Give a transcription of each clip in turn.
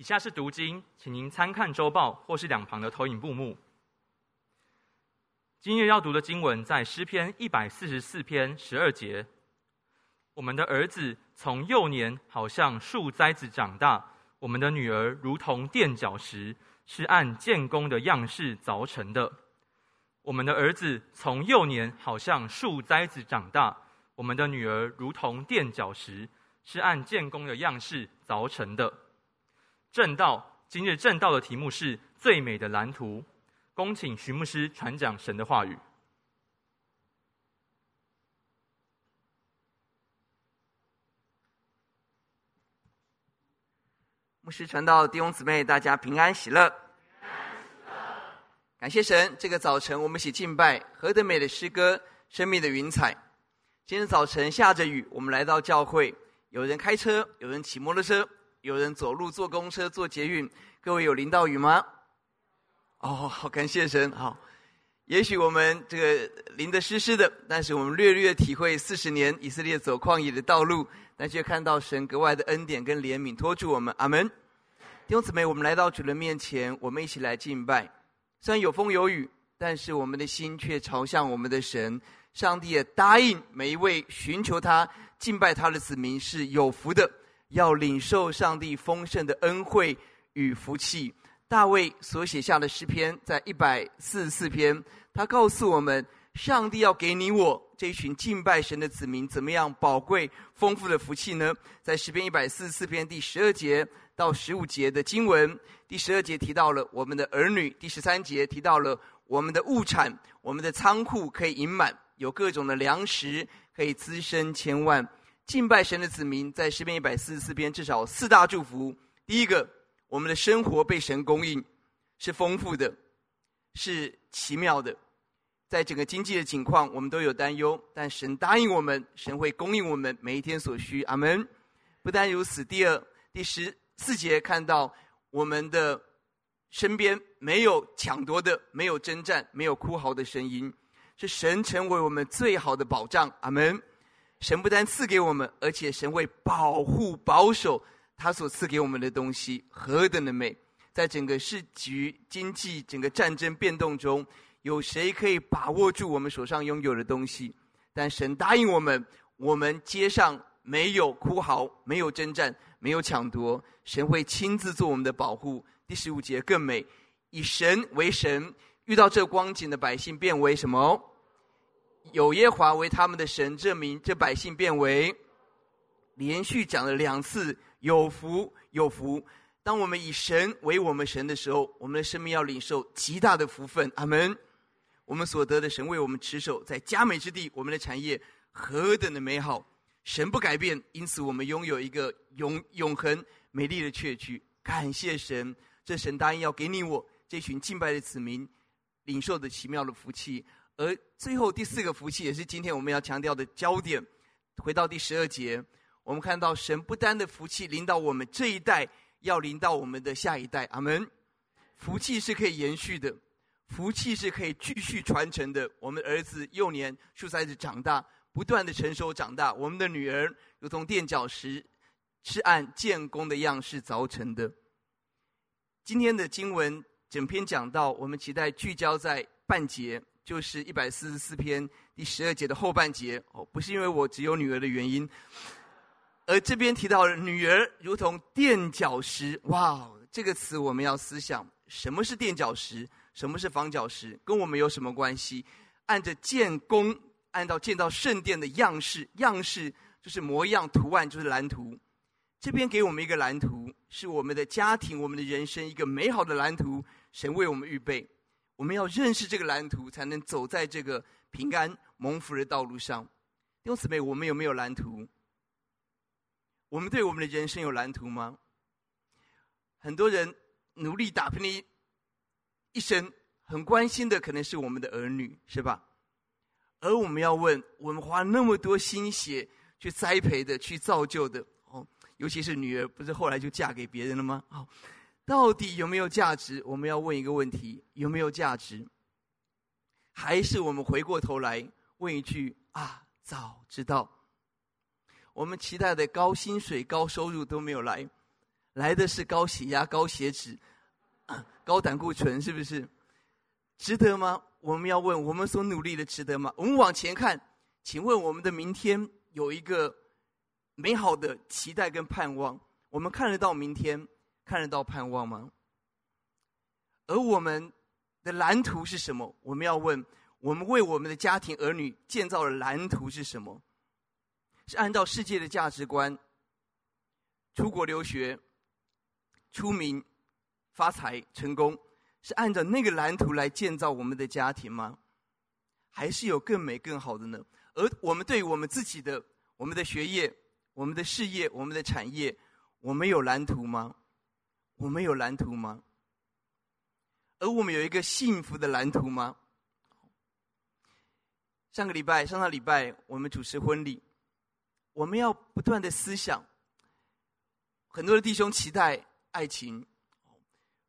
以下是读经，请您参看周报或是两旁的投影布幕。今日要读的经文在诗篇一百四十四篇十二节。我们的儿子从幼年好像树栽子长大，我们的女儿如同垫脚石，是按建工的样式凿成的。我们的儿子从幼年好像树栽子长大，我们的女儿如同垫脚石，是按建工的样式凿成的。正道，今日正道的题目是最美的蓝图。恭请徐牧师传讲神的话语。牧师传道弟兄姊妹，大家平安喜乐。感谢神，这个早晨我们一起敬拜，何等美的诗歌，生命的云彩。今天早晨下着雨，我们来到教会，有人开车，有人骑摩托车。有人走路、坐公车、坐捷运，各位有淋到雨吗？哦，好，感谢神。好，也许我们这个淋得湿湿的，但是我们略略体会四十年以色列走旷野的道路，但却看到神格外的恩典跟怜悯托住我们。阿门。弟兄姊妹，我们来到主的面前，我们一起来敬拜。虽然有风有雨，但是我们的心却朝向我们的神。上帝也答应每一位寻求他、敬拜他的子民是有福的。要领受上帝丰盛的恩惠与福气。大卫所写下的诗篇，在一百四十四篇，他告诉我们，上帝要给你我这一群敬拜神的子民，怎么样宝贵丰富的福气呢？在诗篇一百四十四篇第十二节到十五节的经文，第十二节提到了我们的儿女，第十三节提到了我们的物产，我们的仓库可以盈满，有各种的粮食可以滋生千万。敬拜神的子民，在诗篇一百四十四篇至少四大祝福。第一个，我们的生活被神供应，是丰富的，是奇妙的。在整个经济的情况，我们都有担忧，但神答应我们，神会供应我们每一天所需。阿门。不单如此，第二、第十四节看到我们的身边没有抢夺的，没有征战，没有哭嚎的声音，是神成为我们最好的保障。阿门。神不但赐给我们，而且神会保护、保守他所赐给我们的东西，何等的美！在整个市局、经济、整个战争变动中，有谁可以把握住我们手上拥有的东西？但神答应我们，我们街上没有哭嚎，没有征战，没有抢夺，神会亲自做我们的保护。第十五节更美，以神为神，遇到这光景的百姓变为什么？有耶华为他们的神，证明这百姓变为连续讲了两次有福有福。当我们以神为我们神的时候，我们的生命要领受极大的福分。阿门。我们所得的神为我们持守，在佳美之地，我们的产业何等的美好！神不改变，因此我们拥有一个永永恒美丽的确据。感谢神，这神答应要给你我这群敬拜的子民领受的奇妙的福气。而最后第四个福气，也是今天我们要强调的焦点。回到第十二节，我们看到神不单的福气临到我们这一代，要临到我们的下一代。阿门。福气是可以延续的，福气是可以继续传承的。我们儿子幼年树栽子长大，不断的成熟长大。我们的女儿如同垫脚石，是按建工的样式凿成的。今天的经文整篇讲到，我们期待聚焦在半节。就是一百四十四篇第十二节的后半节哦，不是因为我只有女儿的原因，而这边提到女儿如同垫脚石，哇，这个词我们要思想，什么是垫脚石？什么是房脚石？跟我们有什么关系？按着建功，按照建造圣殿的样式，样式就是模样，图案就是蓝图。这边给我们一个蓝图，是我们的家庭，我们的人生一个美好的蓝图，神为我们预备。我们要认识这个蓝图，才能走在这个平安蒙福的道路上。弟兄姊妹，我们有没有蓝图？我们对我们的人生有蓝图吗？很多人努力打拼的一生，很关心的可能是我们的儿女，是吧？而我们要问：我们花那么多心血去栽培的、去造就的，哦，尤其是女儿，不是后来就嫁给别人了吗？哦。到底有没有价值？我们要问一个问题：有没有价值？还是我们回过头来问一句：啊，早知道。我们期待的高薪水、高收入都没有来，来的是高血压、高血脂、高胆固醇，是不是？值得吗？我们要问：我们所努力的值得吗？我们往前看，请问我们的明天有一个美好的期待跟盼望，我们看得到明天，看得到盼望吗？而我们的蓝图是什么？我们要问：我们为我们的家庭儿女建造的蓝图是什么？是按照世界的价值观，出国留学、出名、发财、成功，是按照那个蓝图来建造我们的家庭吗？还是有更美、更好的呢？而我们对我们自己的、我们的学业、我们的事业、我们的产业，我们有蓝图吗？我们有蓝图吗？而我们有一个幸福的蓝图吗？上个礼拜、上上礼拜，我们主持婚礼。我们要不断的思想，很多的弟兄期待爱情，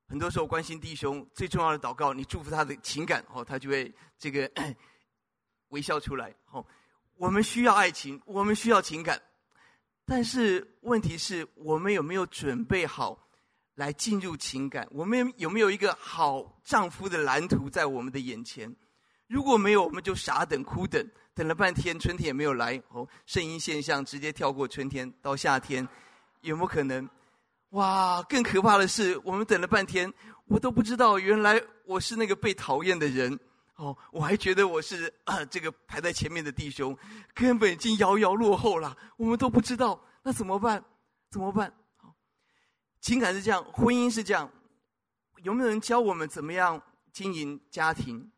很多时候关心弟兄最重要的祷告，你祝福他的情感，哦，他就会这个 微笑出来。哦，我们需要爱情，我们需要情感，但是问题是我们有没有准备好来进入情感？我们有没有一个好丈夫的蓝图在我们的眼前？如果没有，我们就傻等、苦等。等了半天，春天也没有来。哦，圣婴现象直接跳过春天到夏天，有没有可能？哇，更可怕的是，我们等了半天，我都不知道原来我是那个被讨厌的人。哦，我还觉得我是啊，这个排在前面的弟兄，根本已经遥遥落后了。我们都不知道，那怎么办？怎么办？情感是这样，婚姻是这样，有没有人教我们怎么样经营家庭？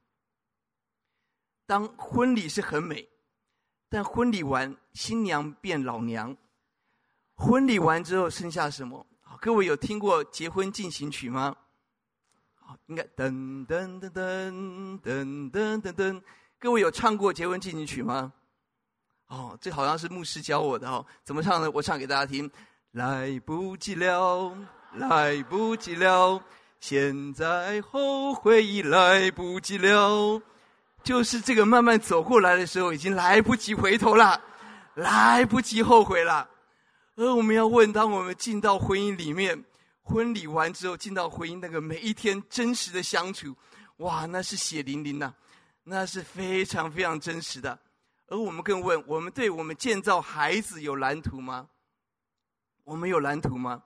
当婚礼是很美，但婚礼完，新娘变老娘。婚礼完之后剩下什么？各位有听过结婚进行曲吗？好，应该噔噔噔噔噔噔噔噔。各位有唱过结婚进行曲吗？哦，这好像是牧师教我的哦。怎么唱呢？我唱给大家听。来不及了，来不及了，现在后悔已来不及了。就是这个慢慢走过来的时候，已经来不及回头了，来不及后悔了。而我们要问：当我们进到婚姻里面，婚礼完之后进到婚姻，那个每一天真实的相处，哇，那是血淋淋呐，那是非常非常真实的。而我们更问：我们对我们建造孩子有蓝图吗？我们有蓝图吗？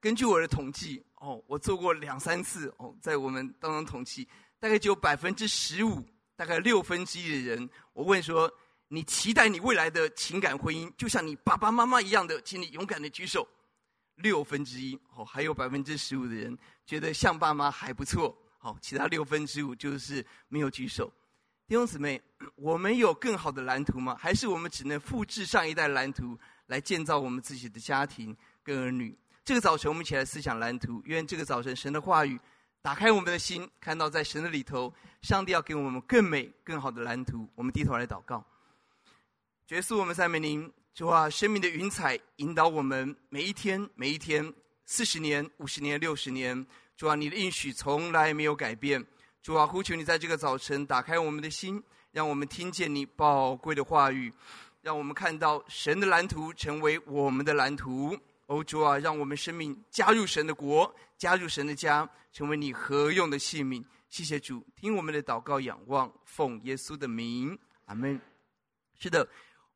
根据我的统计，哦，我做过两三次哦，在我们当中统计。大概只有百分之十五，大概六分之一的人，我问说：你期待你未来的情感婚姻，就像你爸爸妈妈一样的，请你勇敢的举手。六分之一，哦，还有百分之十五的人觉得像爸妈还不错，好，其他六分之五就是没有举手。弟兄姊妹，我们有更好的蓝图吗？还是我们只能复制上一代蓝图来建造我们自己的家庭跟儿女？这个早晨，我们一起来思想蓝图。愿这个早晨，神的话语。打开我们的心，看到在神的里头，上帝要给我们更美、更好的蓝图。我们低头来祷告，耶稣，我们赞美您，主啊，生命的云彩引导我们每一天、每一天，四十年、五十年、六十年。主啊，你的应许从来没有改变。主啊，呼求你在这个早晨打开我们的心，让我们听见你宝贵的话语，让我们看到神的蓝图成为我们的蓝图。欧洲啊，让我们生命加入神的国，加入神的家，成为你合用的器皿。谢谢主，听我们的祷告，仰望，奉耶稣的名，阿门。是的，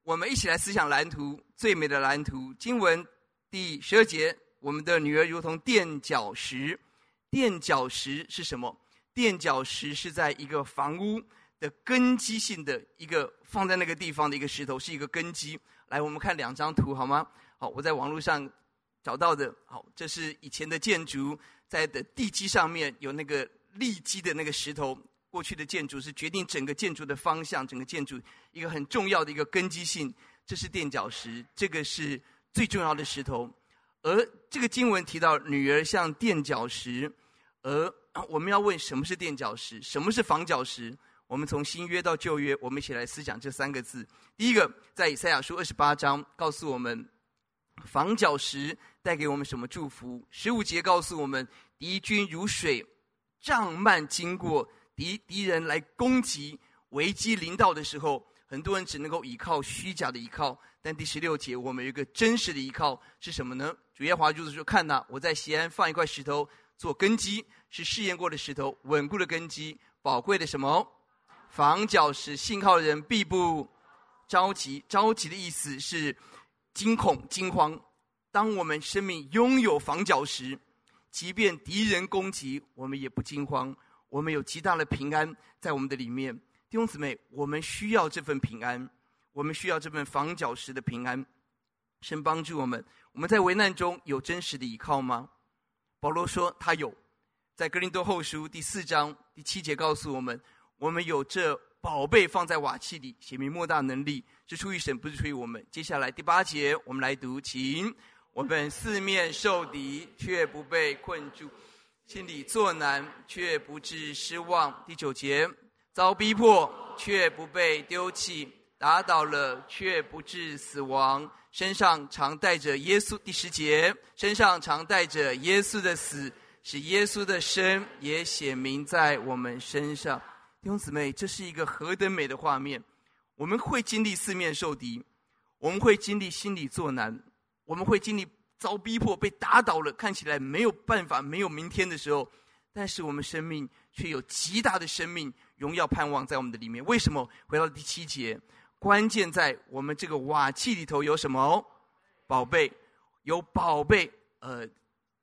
我们一起来思想蓝图，最美的蓝图。经文第十二节，我们的女儿如同垫脚石。垫脚石是什么？垫脚石是在一个房屋的根基性的一个放在那个地方的一个石头，是一个根基。来，我们看两张图好吗？好，我在网络上。找到的，好，这是以前的建筑，在的地基上面有那个立基的那个石头。过去的建筑是决定整个建筑的方向，整个建筑一个很重要的一个根基性。这是垫脚石，这个是最重要的石头。而这个经文提到女儿像垫脚石，而 我们要问什么是垫脚石，什么是房角石？我们从新约到旧约，我们一起来思想这三个字。第一个，在以赛亚书二十八章告诉我们。房角石带给我们什么祝福？十五节告诉我们，敌军如水涨漫经过，敌敌人来攻击，危机临到的时候，很多人只能够依靠虚假的依靠，但第十六节我们有一个真实的依靠是什么呢？主耶和华就是说：“看哪，我在西安放一块石头做根基，是试验过的石头，稳固的根基，宝贵的什么？房角石，信靠的人必不着急。着急的意思是惊恐、惊慌。当我们生命拥有房角石，即便敌人攻击，我们也不惊慌。我们有极大的平安在我们的里面。弟兄姊妹，我们需要这份平安，我们需要这份房角石的平安。神帮助我们。我们在危难中有真实的依靠吗？保罗说他有，在格林多后书第四章第七节告诉我们：我们有这宝贝放在瓦器里，显明莫大能力，是出于神，不是出于我们。接下来第八节，我们来读，请。我们四面受敌，却不被困住；心里作难，却不致失望。第九节，遭逼迫，却不被丢弃；打倒了，却不致死亡。身上常带着耶稣。第十节，身上常带着耶稣的死，使耶稣的生也显明在我们身上。弟兄姊妹，这是一个何等美的画面！我们会经历四面受敌，我们会经历心里作难。我们会经历遭逼迫、被打倒了，看起来没有办法、没有明天的时候，但是我们生命却有极大的生命荣耀盼望在我们的里面。为什么？回到第七节，关键在我们这个瓦器里头有什么？宝贝，有宝贝。呃，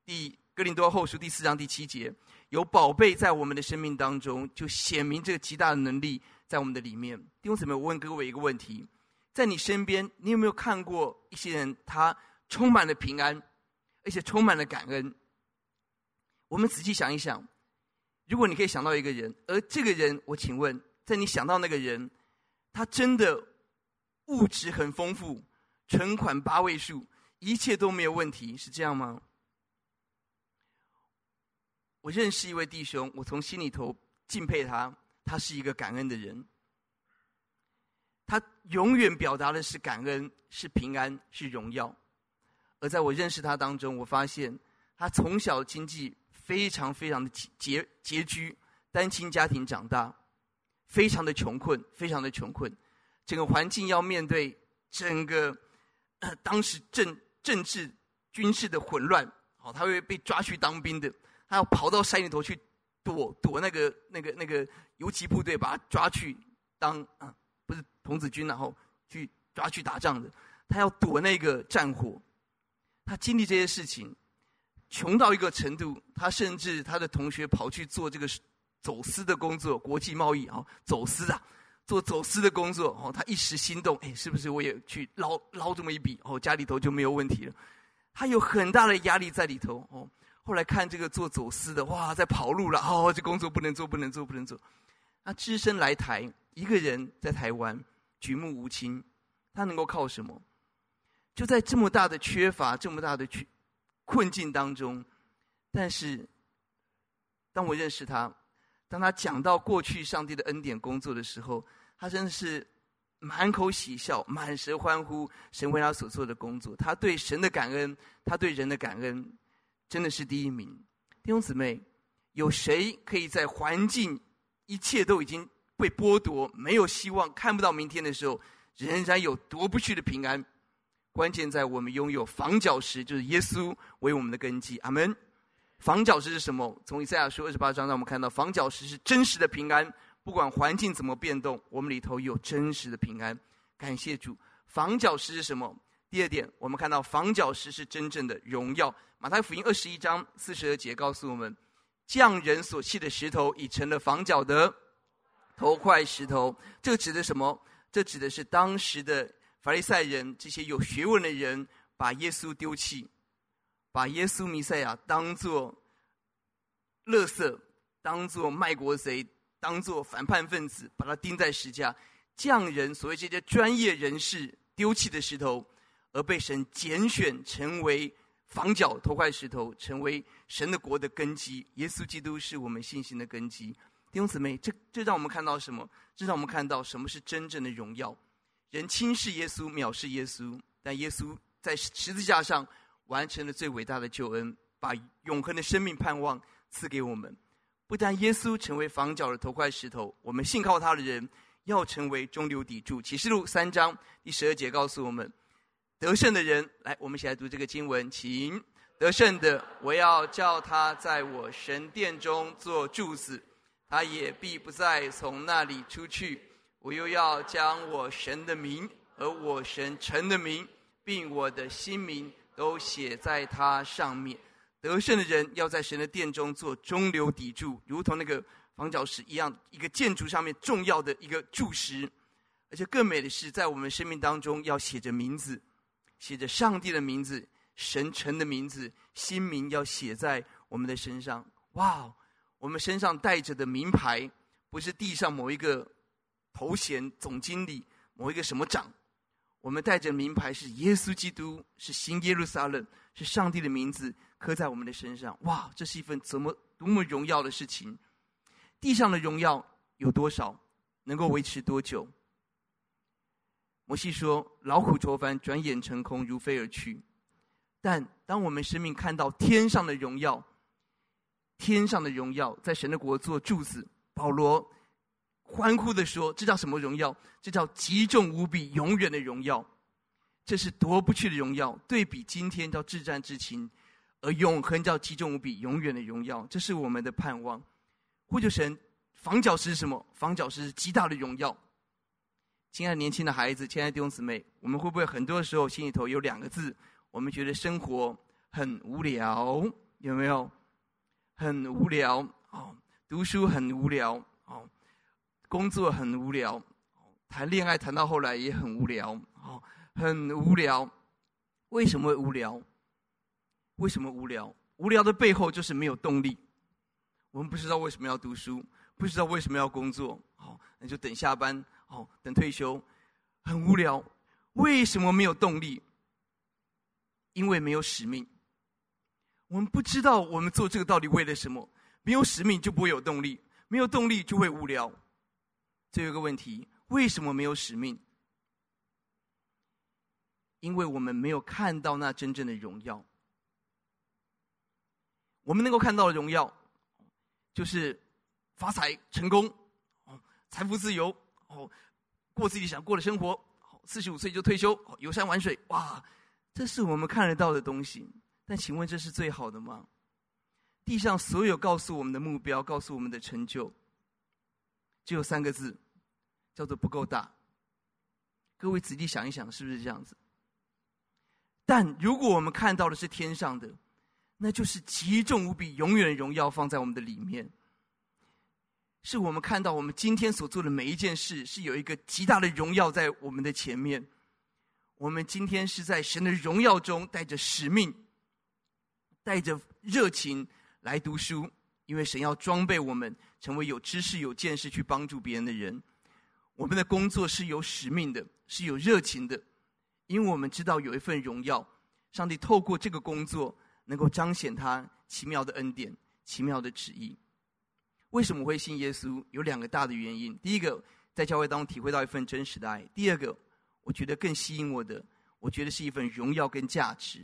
第哥林多后书第四章第七节，有宝贝在我们的生命当中，就显明这个极大的能力在我们的里面。弟兄姊妹，我问各位一个问题：在你身边，你有没有看过一些人他？充满了平安，而且充满了感恩。我们仔细想一想，如果你可以想到一个人，而这个人，我请问，在你想到那个人，他真的物质很丰富，存款八位数，一切都没有问题，是这样吗？我认识一位弟兄，我从心里头敬佩他，他是一个感恩的人。他永远表达的是感恩，是平安，是荣耀。而在我认识他当中，我发现他从小经济非常非常的拮拮拮据，单亲家庭长大，非常的穷困，非常的穷困。整个环境要面对整个当时政政治军事的混乱，好，他会被抓去当兵的，他要跑到山里头去躲躲那个那个那个游击部队，把他抓去当啊，不是童子军，然后去抓去打仗的，他要躲那个战火。他经历这些事情，穷到一个程度，他甚至他的同学跑去做这个走私的工作，国际贸易啊，走私啊，做走私的工作哦，他一时心动，哎，是不是我也去捞捞这么一笔哦，家里头就没有问题了？他有很大的压力在里头哦。后来看这个做走私的，哇，在跑路了哦，这工作不能做，不能做，不能做。他只身来台，一个人在台湾举目无亲，他能够靠什么？就在这么大的缺乏、这么大的困困境当中，但是当我认识他，当他讲到过去上帝的恩典工作的时候，他真的是满口喜笑、满舌欢呼，神为他所做的工作。他对神的感恩，他对人的感恩，真的是第一名。弟兄姊妹，有谁可以在环境一切都已经被剥夺、没有希望、看不到明天的时候，仍然有夺不去的平安？关键在我们拥有房角石，就是耶稣为我们的根基。阿门。房角石是什么？从以赛亚书二十八章让我们看到，房角石是真实的平安。不管环境怎么变动，我们里头有真实的平安。感谢主。房角石是什么？第二点，我们看到房角石是真正的荣耀。马太福音二十一章四十二节告诉我们，匠人所弃的石头，已成了房角的头块石头。这指的什么？这指的是当时的。法利赛人这些有学问的人，把耶稣丢弃，把耶稣弥赛亚当作垃圾，当作卖国贼，当作反叛分子，把他钉在石架。匠人所谓这些专业人士丢弃的石头，而被神拣选成为房角头块石头，成为神的国的根基。耶稣基督是我们信心的根基。弟兄姊妹，这这让我们看到什么？这让我们看到什么是真正的荣耀。人轻视耶稣，藐视耶稣，但耶稣在十字架上完成了最伟大的救恩，把永恒的生命盼望赐给我们。不但耶稣成为房角的头块石头，我们信靠他的人要成为中流砥柱。启示录三章第十二节告诉我们，得胜的人，来，我们一起来读这个经文，请。得胜的，我要叫他在我神殿中做柱子，他也必不再从那里出去。我又要将我神的名和我神城的名，并我的新名都写在他上面。得胜的人要在神的殿中做中流砥柱，如同那个房角石一样，一个建筑上面重要的一个柱石。而且更美的是，在我们生命当中要写着名字，写着上帝的名字。神城的名字，新名要写在我们的身上。哇，我们身上带着的名牌，不是地上某一个头衔、总经理、某一个什么长，我们带着名牌是耶稣基督，是新耶路撒冷，是上帝的名字刻在我们的身上。哇，这是一份怎么多么荣耀的事情！地上的荣耀有多少，能够维持多久？摩西说：“劳苦卓凡，转眼成空，如飞而去。”但当我们生命看到天上的荣耀，天上的荣耀在神的国做柱子，保罗欢呼地说：“这叫什么荣耀？这叫极重无比、永远的荣耀。这是夺不去的荣耀。对比今天叫至暂至轻，而永恒叫极重无比、永远的荣耀。这是我们的盼望。呼求神，房角石是什么？房角石是极大的荣耀。亲爱的年轻的孩子，亲爱的弟兄姊妹，我们会不会很多时候心里头有两个字？我们觉得生活很无聊，有没有？很无聊哦，读书很无聊哦，工作很无聊，谈恋爱谈到后来也很无聊哦，很无聊。为什么会无聊？为什么无聊？无聊的背后就是没有动力。我们不知道为什么要读书，不知道为什么要工作，哦，那就等下班，哦，等退休，很无聊。为什么没有动力？因为没有使命，我们不知道我们做这个到底为了什么。没有使命就不会有动力，没有动力就会无聊。最后一个问题：为什么没有使命？因为我们没有看到那真正的荣耀。我们能够看到的荣耀，就是发财、成功、哦，财富自由，哦，过自己想过的生活，四十五岁就退休，游山玩水，哇！这是我们看得到的东西，但请问这是最好的吗？地上所有告诉我们的目标，告诉我们的成就，只有三个字，叫做不够大。各位仔细想一想，是不是这样子？但如果我们看到的是天上的，那就是极重无比、永远荣耀放在我们的里面。是我们看到我们今天所做的每一件事，是有一个极大的荣耀在我们的前面。我们今天是在神的荣耀中，带着使命，带着热情来读书，因为神要装备我们，成为有知识、有见识去帮助别人的人。我们的工作是有使命的，是有热情的，因为我们知道有一份荣耀，上帝透过这个工作，能够彰显他奇妙的恩典、奇妙的旨意。为什么会信耶稣？有两个大的原因：第一个，在教会当中体会到一份真实的爱；第二个。我觉得更吸引我的，我觉得是一份荣耀跟价值。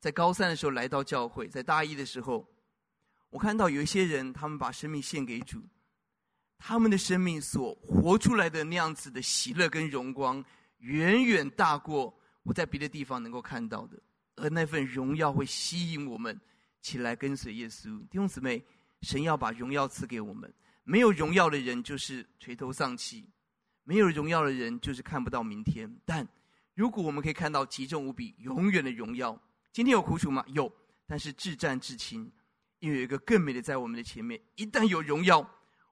在高三的时候来到教会，在大一的时候，我看到有一些人，他们把生命献给主，他们的生命所活出来的那样子的喜乐跟荣光，远远大过我在别的地方能够看到的。而那份荣耀会吸引我们起来跟随耶稣。弟兄姊妹，神要把荣耀赐给我们，没有荣耀的人就是垂头丧气。没有荣耀的人，就是看不到明天。但如果我们可以看到极重无比、永远的荣耀，今天有苦楚吗？有，但是至暂至轻，因为有一个更美的在我们的前面。一旦有荣耀，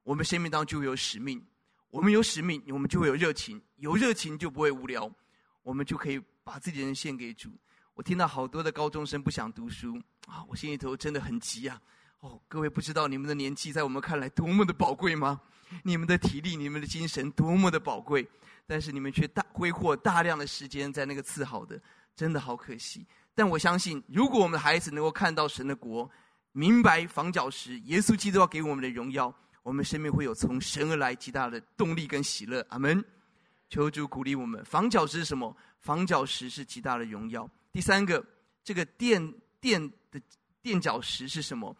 我们生命当中就有使命。我们有使命，我们就会有热情。有热情就不会无聊，我们就可以把自己的人献给主。我听到好多的高中生不想读书啊，我心里头真的很急啊。哦，各位不知道你们的年纪在我们看来多么的宝贵吗？你们的体力、你们的精神多么的宝贵，但是你们却大挥霍大量的时间在那个次好的，真的好可惜。但我相信，如果我们的孩子能够看到神的国，明白房角石，耶稣基督要给我们的荣耀，我们生命会有从神而来极大的动力跟喜乐。阿门。求主鼓励我们。房角石是什么？房角石是极大的荣耀。第三个，这个垫垫的垫脚石是什么？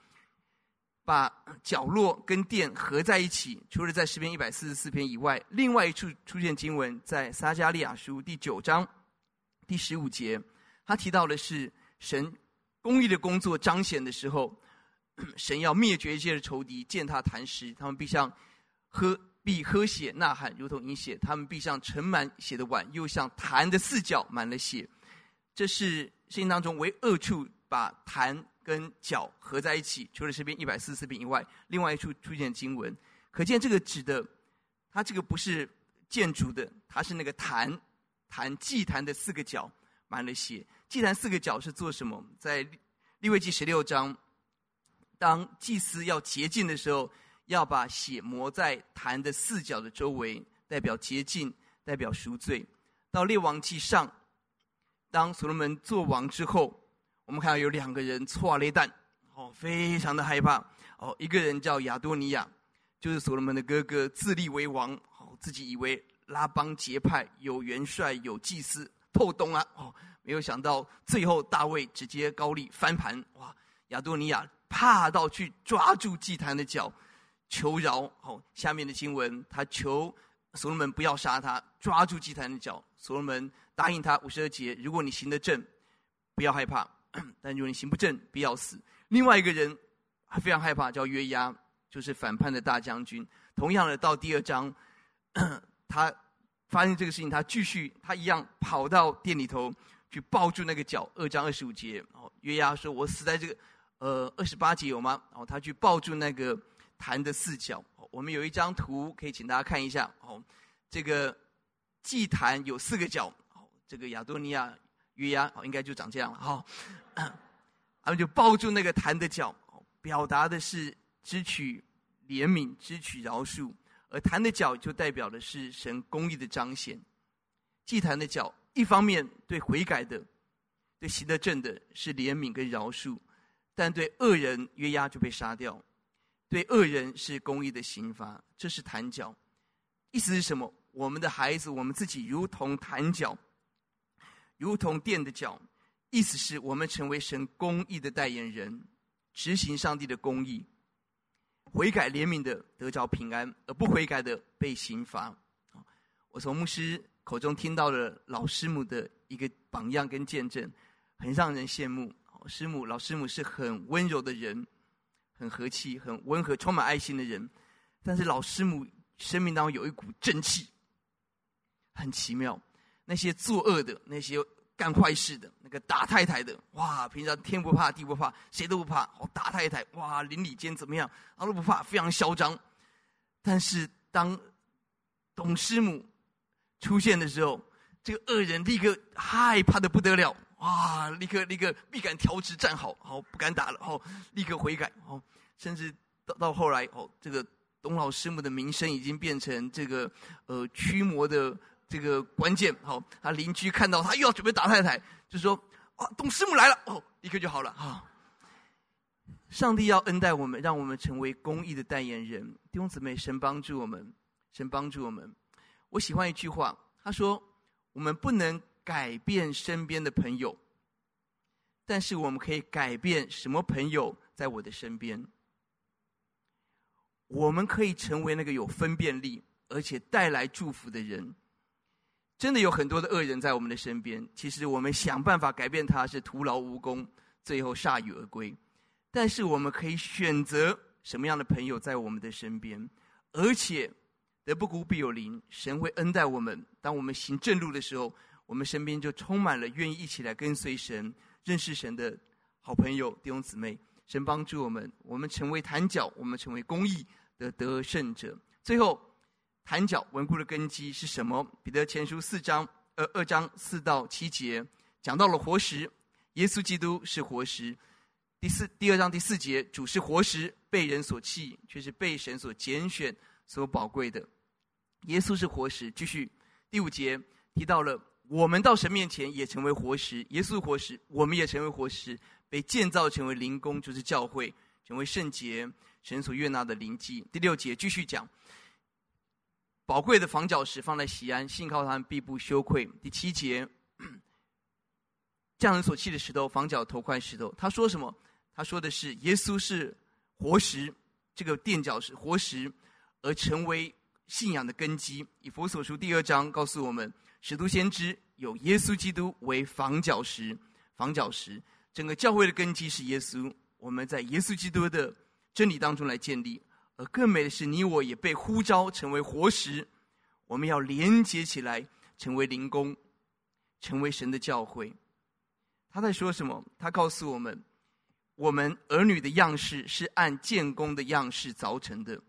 把角落跟殿合在一起。除了在诗篇一百四十四篇以外，另外一处出现经文在撒迦利亚书第九章第十五节，他提到的是神公义的工作彰显的时候，神要灭绝一切的仇敌，践踏磐石，他们必像喝必喝血呐喊，如同饮血；他们必像盛满血的碗，又像坛的四角满了血。这是圣经当中为二处把坛跟角合在一起，除了这边一百四十四篇以外，另外一处出现经文，可见这个指的，它这个不是建筑的，它是那个坛，坛祭坛的四个角满了血。祭坛四个角是做什么？在利未记十六章，当祭司要洁净的时候，要把血抹在坛的四角的周围，代表洁净，代表赎罪。到列王记上，当所罗门做王之后。我们看到有两个人错雷弹，哦，非常的害怕。哦，一个人叫亚多尼亚，就是所罗门的哥哥，自立为王，哦，自己以为拉帮结派，有元帅，有祭司，透东啊，哦，没有想到最后大卫直接高丽翻盘，哇！亚多尼亚怕到去抓住祭坛的脚，求饶。哦，下面的经文，他求所罗门不要杀他，抓住祭坛的脚。所罗门答应他五十二节，如果你行得正，不要害怕。但如果你行不正，必要死。另外一个人非常害怕，叫约押，就是反叛的大将军。同样的，到第二章，他发现这个事情，他继续，他一样跑到店里头去抱住那个角。二章二十五节，哦，约押说：“我死在这个，呃，二十八节有吗？”然后他去抱住那个坛的四角。我们有一张图可以请大家看一下。哦，这个祭坛有四个角。哦，这个亚多尼亚。约押，应该就长这样了哈。他们就抱住那个坛的脚，表达的是支取怜悯、支取饶恕；而坛的脚就代表的是神公义的彰显。祭坛的脚，一方面对悔改的、对行得正的是怜悯跟饶恕，但对恶人约押就被杀掉，对恶人是公义的刑罚。这是坛脚，意思是什么？我们的孩子，我们自己如同坛脚。如同殿的角，意思是我们成为神公义的代言人，执行上帝的公义，悔改怜悯的得着平安，而不悔改的被刑罚。我从牧师口中听到了老师母的一个榜样跟见证，很让人羡慕。师母，老师母是很温柔的人，很和气、很温和、充满爱心的人，但是老师母生命当中有一股正气，很奇妙。那些作恶的、那些干坏事的、那个打太太的，哇！平常天不怕地不怕，谁都不怕。哦，打太太，哇！邻里间怎么样，他都不怕，非常嚣张。但是当董师母出现的时候，这个恶人立刻害怕的不得了，哇！立刻立刻必敢调直站好，好不敢打了，好立刻悔改，哦，甚至到到后来，哦，这个董老师母的名声已经变成这个呃驱魔的。这个关键好，他邻居看到他又要准备打太太，就说：“啊，董师母来了哦，立刻就好了啊。”上帝要恩待我们，让我们成为公义的代言人。弟兄姊妹，神帮助我们，神帮助我们。我喜欢一句话，他说：“我们不能改变身边的朋友，但是我们可以改变什么朋友在我的身边。我们可以成为那个有分辨力而且带来祝福的人。”真的有很多的恶人在我们的身边，其实我们想办法改变他是徒劳无功，最后铩羽而归。但是我们可以选择什么样的朋友在我们的身边，而且德不孤必有邻，神会恩待我们。当我们行正路的时候，我们身边就充满了愿意一起来跟随神、认识神的好朋友弟兄姊妹。神帮助我们，我们成为坛角，我们成为公义的得胜者。最后。坛角稳固的根基是什么？彼得前书四章，呃，二章四到七节讲到了活石，耶稣基督是活石。第四第二章第四节，主是活石，被人所弃，却是被神所拣选、所宝贵的。耶稣是活石。继续第五节提到了，我们到神面前也成为活石，耶稣活石，我们也成为活石，被建造成为灵宫，就是教会，成为圣洁，神所悦纳的灵祭。第六节继续讲。宝贵的房角石放在西安，信靠他们必不羞愧。第七节，匠人所弃的石头，房角头块石头。他说什么？他说的是耶稣是活石，这个垫脚石活石，而成为信仰的根基。以佛所书第二章告诉我们，使徒先知有耶稣基督为房角石，房角石，整个教会的根基是耶稣。我们在耶稣基督的真理当中来建立。而更美的是，你我也被呼召成为活石，我们要连接起来，成为灵工，成为神的教会。他在说什么？他告诉我们。我们儿女的样式是按建工的样式凿成的。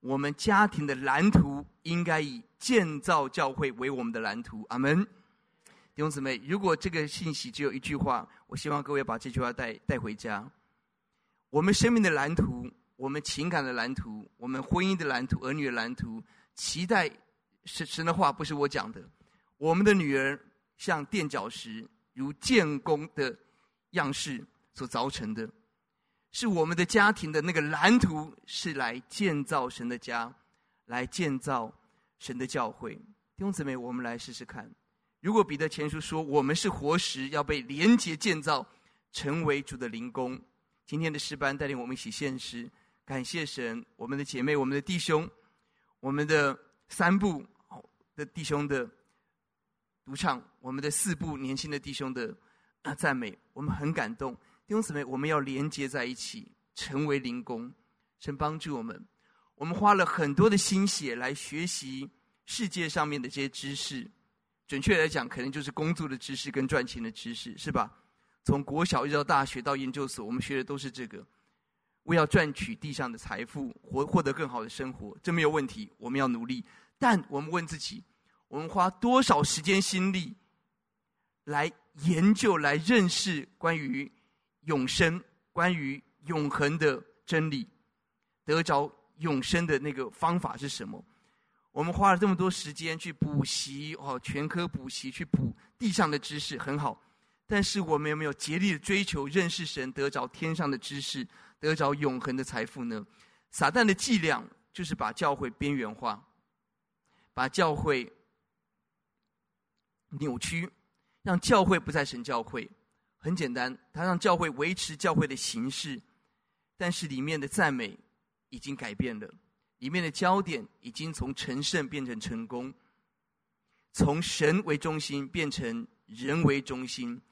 我们家庭的蓝图应该以建造教会为我们的蓝图。阿门。弟兄姊妹，如果这个信息只有一句话，我希望各位把这句话带带回家。我们生命的蓝图，我们情感的蓝图，我们婚姻的蓝图，儿女的蓝图，期待神神的话不是我讲的。我们的女儿像垫脚石，如建工的样式。所造成的，是我们的家庭的那个蓝图，是来建造神的家，来建造神的教会。弟兄姊妹，我们来试试看。如果彼得前书说我们是活石，要被连结建造，成为主的灵宫。今天的诗班带领我们一起献诗，感谢神。我们的姐妹，我们的弟兄，我们的三部的弟兄的独唱，我们的四部年轻的弟兄的赞美，我们很感动。弟兄姊妹，我们要连接在一起，成为灵工。神帮助我们，我们花了很多的心血来学习世界上面的这些知识。准确来讲，可能就是工作的知识跟赚钱的知识，是吧？从国小一直到大学到研究所，我们学的都是这个。为要赚取地上的财富，获获得更好的生活，这没有问题。我们要努力，但我们问自己：我们花多少时间心力来研究、来认识关于？永生，关于永恒的真理，得着永生的那个方法是什么？我们花了这么多时间去补习哦，全科补习去补地上的知识很好，但是我们有没有竭力的追求认识神，得着天上的知识，得着永恒的财富呢？撒旦的伎俩就是把教会边缘化，把教会扭曲，让教会不再神教会。很简单，他让教会维持教会的形式，但是里面的赞美已经改变了，里面的焦点已经从成圣变成成功，从神为中心变成人为中心。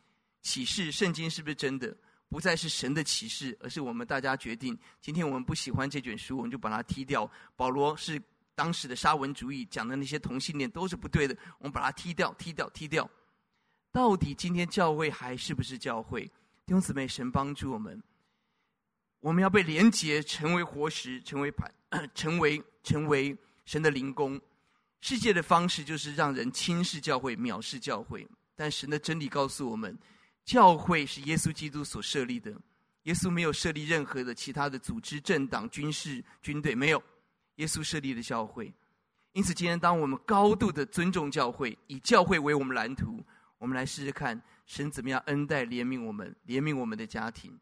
启示圣经是不是真的？不再是神的启示，而是我们大家决定。今天我们不喜欢这卷书，我们就把它踢掉。保罗是当时的沙文主义讲的那些同性恋都是不对的，我们把它踢掉，踢掉，踢掉。到底今天教会还是不是教会？弟兄姊妹，神帮助我们，我们要被连结，成为活石，成为磐，成为成为神的灵工。世界的方式就是让人轻视教会，藐视教会。但神的真理告诉我们，教会是耶稣基督所设立的。耶稣没有设立任何的其他的组织、政党、军事、军队，没有。耶稣设立的教会。因此，今天当我们高度的尊重教会，以教会为我们蓝图。我们来试试看，神怎么样恩待怜悯我们，怜悯我们的家庭。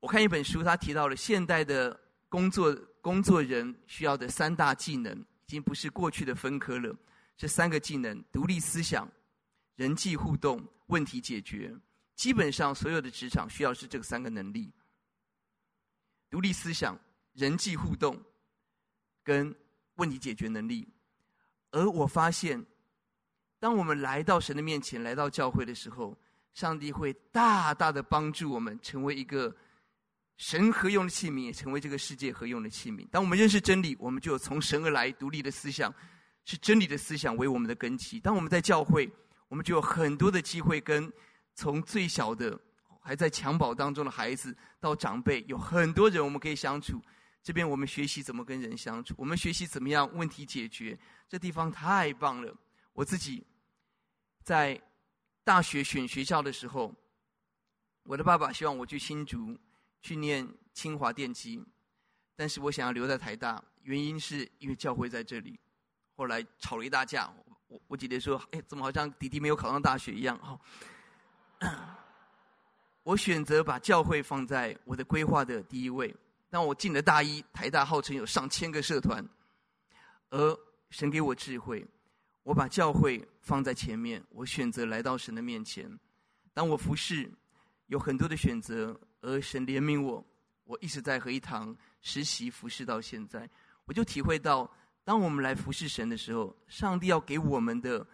我看一本书，他提到了现代的工作工作人需要的三大技能，已经不是过去的分科了。这三个技能：独立思想、人际互动、问题解决。基本上所有的职场需要是这三个能力：独立思想、人际互动跟问题解决能力。而我发现。当我们来到神的面前，来到教会的时候，上帝会大大的帮助我们，成为一个神合用的器皿，也成为这个世界合用的器皿。当我们认识真理，我们就从神而来独立的思想，是真理的思想为我们的根基。当我们在教会，我们就有很多的机会，跟从最小的还在襁褓当中的孩子到长辈，有很多人我们可以相处。这边我们学习怎么跟人相处，我们学习怎么样问题解决。这地方太棒了，我自己。在大学选学校的时候，我的爸爸希望我去新竹去念清华电机，但是我想要留在台大，原因是因为教会在这里。后来吵了一大架，我我姐姐说：“哎，怎么好像弟弟没有考上大学一样？”哈，我选择把教会放在我的规划的第一位。当我进了大一，台大号称有上千个社团，而神给我智慧。我把教会放在前面，我选择来到神的面前。当我服侍，有很多的选择，而神怜悯我，我一直在合一堂实习服侍到现在，我就体会到，当我们来服侍神的时候，上帝要给我们的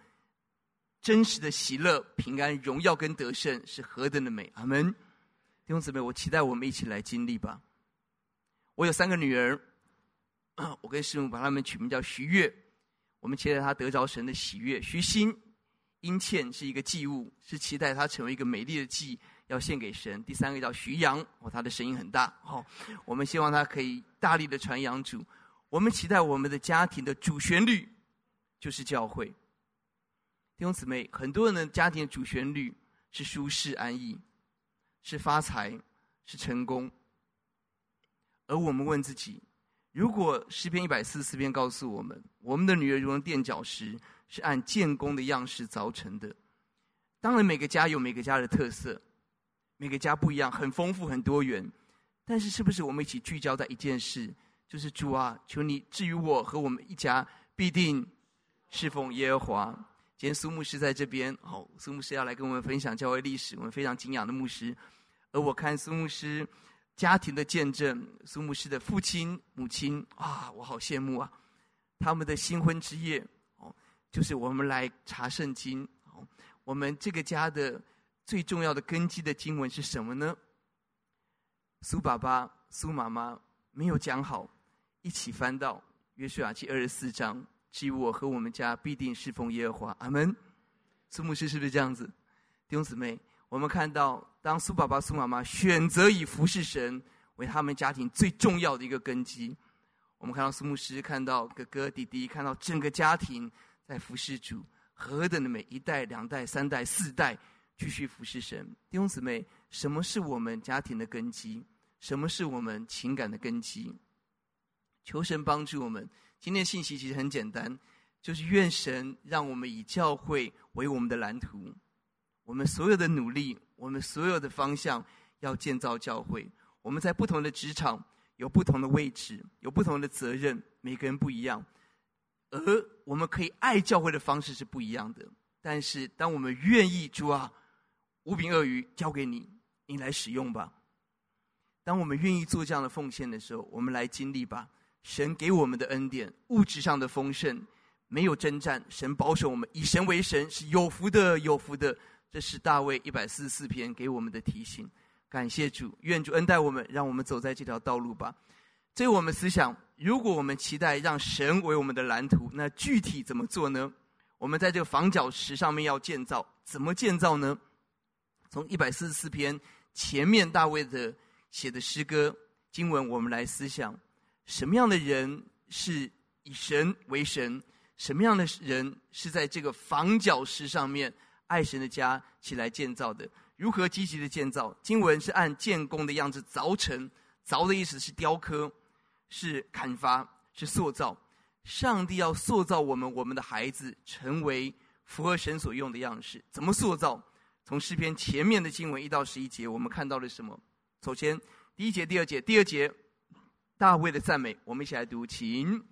真实的喜乐、平安、荣耀跟得胜是何等的美！阿门。弟兄姊妹，我期待我们一起来经历吧。我有三个女儿，我跟师母把她们取名叫徐月，我们期待她得着神的喜悦；徐心、殷倩是一个祭物，是期待她成为一个美丽的祭。要献给神。第三个叫徐阳，哦，他的声音很大，哦，我们希望他可以大力的传扬主。我们期待我们的家庭的主旋律就是教会。弟兄姊妹，很多人的家庭的主旋律是舒适安逸，是发财，是成功。而我们问自己：如果诗篇一百四十四篇告诉我们，我们的女儿如同垫脚石，是按建功的样式凿成的。当然，每个家有每个家的特色。每个家不一样，很丰富，很多元。但是，是不是我们一起聚焦在一件事，就是主啊，求你至于我和我们一家，必定侍奉耶和华。今天苏牧师在这边，好，苏牧师要来跟我们分享教会历史，我们非常敬仰的牧师。而我看苏牧师家庭的见证，苏牧师的父亲、母亲，啊，我好羡慕啊！他们的新婚之夜，哦，就是我们来查圣经，哦，我们这个家的。最重要的根基的经文是什么呢？苏爸爸、苏妈妈没有讲好，一起翻到约书亚记二十四章，至于我和我们家必定侍奉耶和华。阿门。苏牧师是不是这样子？弟兄姊妹，我们看到，当苏爸爸、苏妈妈选择以服侍神为他们家庭最重要的一个根基，我们看到苏牧师，看到哥哥弟弟，看到整个家庭在服侍主，何等的美！一代、两代、三代、四代。继续服侍神，弟兄姊妹，什么是我们家庭的根基？什么是我们情感的根基？求神帮助我们。今天的信息其实很简单，就是愿神让我们以教会为我们的蓝图。我们所有的努力，我们所有的方向，要建造教会。我们在不同的职场有不同的位置，有不同的责任，每个人不一样，而我们可以爱教会的方式是不一样的。但是，当我们愿意，主啊。五饼鳄鱼交给你，你来使用吧。当我们愿意做这样的奉献的时候，我们来经历吧。神给我们的恩典，物质上的丰盛，没有征战，神保守我们，以神为神是有福的，有福的。这是大卫一百四十四篇给我们的提醒。感谢主，愿主恩待我们，让我们走在这条道路吧。这我们思想，如果我们期待让神为我们的蓝图，那具体怎么做呢？我们在这个房角石上面要建造，怎么建造呢？从一百四十四篇前面大卫的写的诗歌经文，我们来思想：什么样的人是以神为神？什么样的人是在这个房角石上面爱神的家起来建造的？如何积极的建造？经文是按建工的样子凿成，凿的意思是雕刻，是砍伐，是塑造。上帝要塑造我们，我们的孩子成为符合神所用的样式。怎么塑造？从诗篇前面的经文一到十一节，我们看到了什么？首先，第一节、第二节，第二节，大卫的赞美，我们一起来读，请。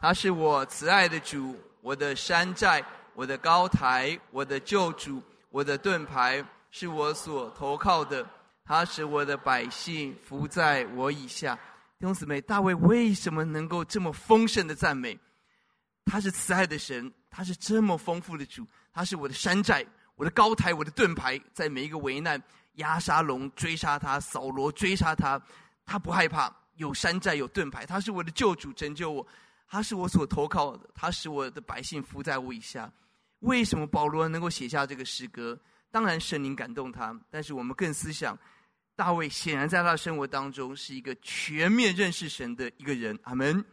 他是我慈爱的主，我的山寨，我的高台，我的救主，我的盾牌，是我所投靠的。他使我的百姓服在我以下。弟兄姊妹，大卫为什么能够这么丰盛的赞美？他是慈爱的神，他是这么丰富的主，他是我的山寨。我的高台，我的盾牌，在每一个危难，压沙龙追杀他，扫罗追杀他，他不害怕，有山寨，有盾牌，他是我的救主，拯救我，他是我所投靠的，他使我的百姓服在我以下。为什么保罗能够写下这个诗歌？当然圣灵感动他，但是我们更思想，大卫显然在他的生活当中是一个全面认识神的一个人。阿门。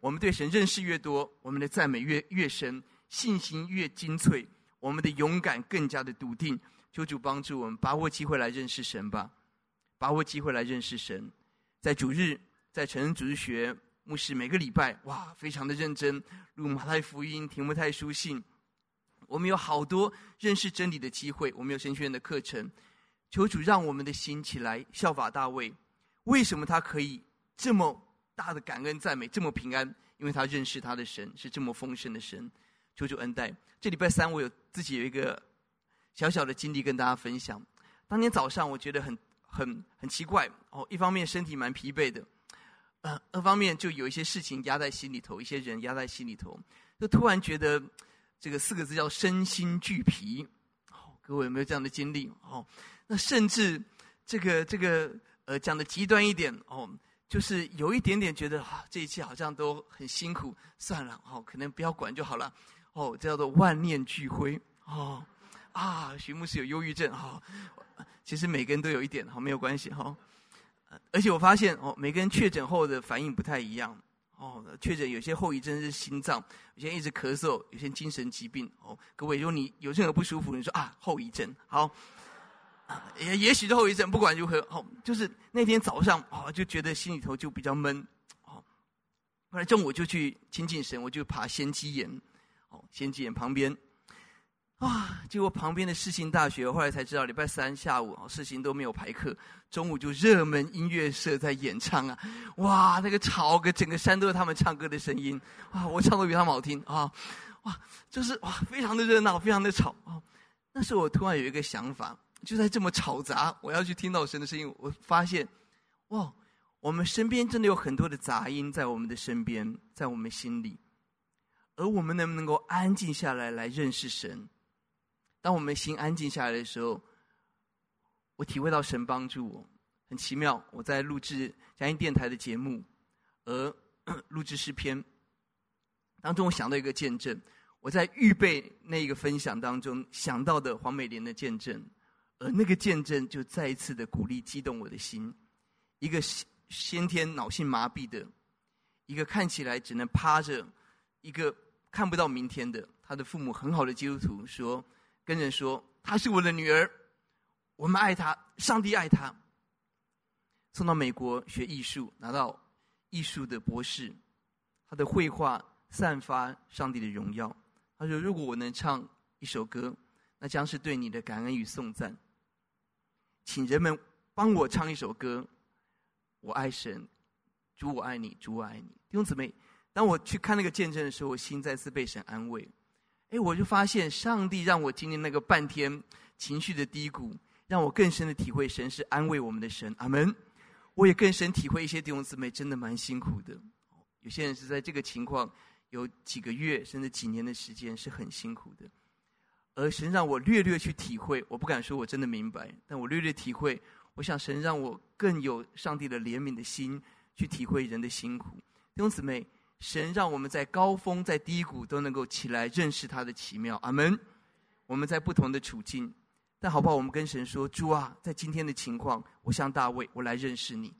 我们对神认识越多，我们的赞美越越深，信心越精粹。我们的勇敢更加的笃定，求主帮助我们把握机会来认识神吧，把握机会来认识神。在主日，在成人主日学，牧师每个礼拜哇，非常的认真，录马太福音、提摩太书信。我们有好多认识真理的机会，我们有神学院的课程。求主让我们的心起来效法大卫，为什么他可以这么大的感恩赞美，这么平安？因为他认识他的神是这么丰盛的神。求主恩待。这礼拜三，我有自己有一个小小的经历跟大家分享。当天早上，我觉得很很很奇怪哦。一方面身体蛮疲惫的，呃，二方面就有一些事情压在心里头，一些人压在心里头，就突然觉得这个四个字叫身心俱疲。哦，各位有没有这样的经历？哦，那甚至这个这个呃讲的极端一点哦，就是有一点点觉得啊，这一切好像都很辛苦，算了哦，可能不要管就好了。哦，这叫做万念俱灰。哦，啊，徐牧师有忧郁症哈。哦其实每个人都有一点，好，没有关系哈。而且我发现哦，每个人确诊后的反应不太一样哦。确诊有些后遗症是心脏，有些一直咳嗽，有些精神疾病哦。各位，如果你有任何不舒服，你说啊，后遗症好，也也许是后遗症。不管如何，哦，就是那天早上哦，就觉得心里头就比较闷哦。后来中午就去亲近神，我就爬仙鸡岩哦，仙鸡岩旁边。啊！结果旁边的世新大学，后来才知道，礼拜三下午，世新都没有排课，中午就热门音乐社在演唱啊！哇，那个吵个整个山都是他们唱歌的声音，哇，我唱的比他们好听啊！哇，就是哇，非常的热闹，非常的吵啊！那时候我突然有一个想法，就在这么吵杂，我要去听到神的声音，我发现，哇，我们身边真的有很多的杂音在我们的身边，在我们心里，而我们能不能够安静下来，来认识神？当我们心安静下来的时候，我体会到神帮助我，很奇妙。我在录制佳音电台的节目，而 录制诗篇当中，我想到一个见证。我在预备那一个分享当中想到的黄美莲的见证，而那个见证就再一次的鼓励、激动我的心。一个先天脑性麻痹的，一个看起来只能趴着，一个看不到明天的，他的父母很好的基督徒说。跟人说，她是我的女儿，我们爱她，上帝爱她。送到美国学艺术，拿到艺术的博士，他的绘画散发上帝的荣耀。他说：“如果我能唱一首歌，那将是对你的感恩与颂赞。请人们帮我唱一首歌，我爱神，主我爱你，主我爱你。”弟兄姊妹，当我去看那个见证的时候，我心再次被神安慰。哎，我就发现上帝让我经历那个半天情绪的低谷，让我更深的体会神是安慰我们的神。阿门。我也更深体会一些弟兄姊妹真的蛮辛苦的，有些人是在这个情况有几个月甚至几年的时间是很辛苦的。而神让我略略去体会，我不敢说我真的明白，但我略略体会。我想神让我更有上帝的怜悯的心去体会人的辛苦。弟兄姊妹。神让我们在高峰、在低谷都能够起来认识他的奇妙，阿门。我们在不同的处境，但好不好？我们跟神说：“主啊，在今天的情况，我向大卫，我来认识你。